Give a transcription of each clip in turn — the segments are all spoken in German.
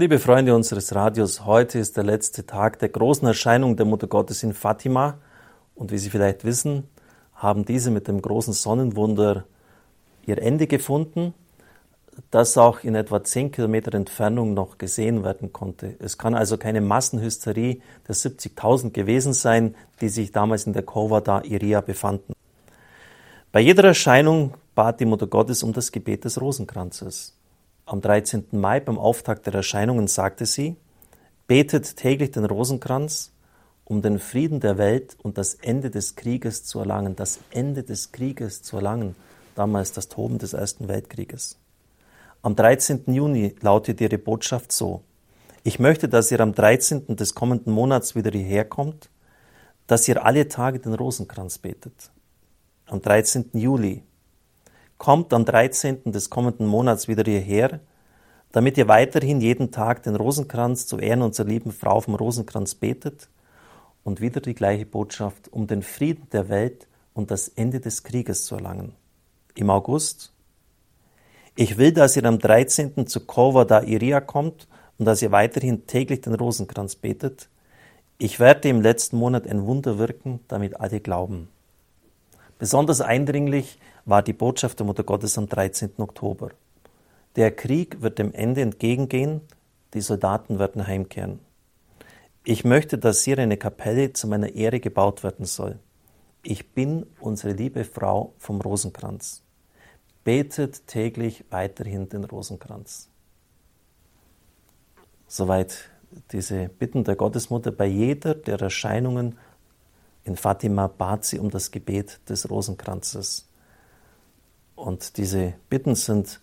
Liebe Freunde unseres Radios, heute ist der letzte Tag der großen Erscheinung der Mutter Gottes in Fatima. Und wie Sie vielleicht wissen, haben diese mit dem großen Sonnenwunder ihr Ende gefunden, das auch in etwa 10 Kilometer Entfernung noch gesehen werden konnte. Es kann also keine Massenhysterie der 70.000 gewesen sein, die sich damals in der Kova da Iria befanden. Bei jeder Erscheinung bat die Mutter Gottes um das Gebet des Rosenkranzes. Am 13. Mai beim Auftakt der Erscheinungen sagte sie, betet täglich den Rosenkranz, um den Frieden der Welt und das Ende des Krieges zu erlangen. Das Ende des Krieges zu erlangen, damals das Toben des Ersten Weltkrieges. Am 13. Juni lautet ihre Botschaft so, ich möchte, dass ihr am 13. des kommenden Monats wieder hierher kommt, dass ihr alle Tage den Rosenkranz betet. Am 13. Juli kommt am 13. des kommenden Monats wieder hierher, damit ihr weiterhin jeden Tag den Rosenkranz zu Ehren unserer lieben Frau vom Rosenkranz betet und wieder die gleiche Botschaft, um den Frieden der Welt und das Ende des Krieges zu erlangen. Im August, ich will, dass ihr am 13. zu Kova da Iria kommt und dass ihr weiterhin täglich den Rosenkranz betet. Ich werde im letzten Monat ein Wunder wirken, damit alle glauben. Besonders eindringlich war die Botschaft der Mutter Gottes am 13. Oktober. Der Krieg wird dem Ende entgegengehen, die Soldaten werden heimkehren. Ich möchte, dass hier eine Kapelle zu meiner Ehre gebaut werden soll. Ich bin unsere liebe Frau vom Rosenkranz. Betet täglich weiterhin den Rosenkranz. Soweit diese Bitten der Gottesmutter bei jeder der Erscheinungen in Fatima bat sie um das Gebet des Rosenkranzes. Und diese Bitten sind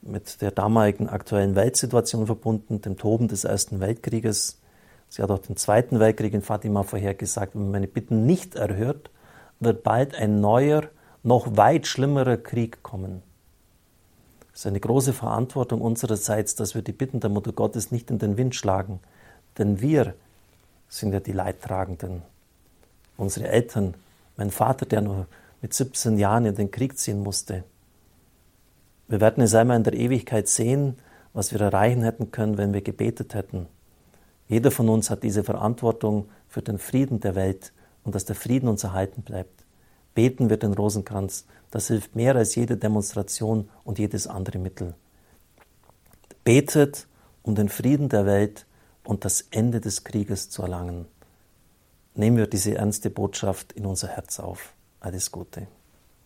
mit der damaligen aktuellen Weltsituation verbunden, dem Toben des Ersten Weltkrieges. Sie hat auch den Zweiten Weltkrieg in Fatima vorhergesagt, wenn man meine Bitten nicht erhört, wird bald ein neuer, noch weit schlimmerer Krieg kommen. Es ist eine große Verantwortung unsererseits, dass wir die Bitten der Mutter Gottes nicht in den Wind schlagen, denn wir sind ja die Leidtragenden unsere Eltern, mein Vater, der nur mit 17 Jahren in den Krieg ziehen musste. Wir werden es einmal in der Ewigkeit sehen, was wir erreichen hätten können, wenn wir gebetet hätten. Jeder von uns hat diese Verantwortung für den Frieden der Welt und dass der Frieden uns erhalten bleibt. Beten wir den Rosenkranz, das hilft mehr als jede Demonstration und jedes andere Mittel. Betet, um den Frieden der Welt und das Ende des Krieges zu erlangen nehmen wir diese ernste Botschaft in unser Herz auf. Alles Gute.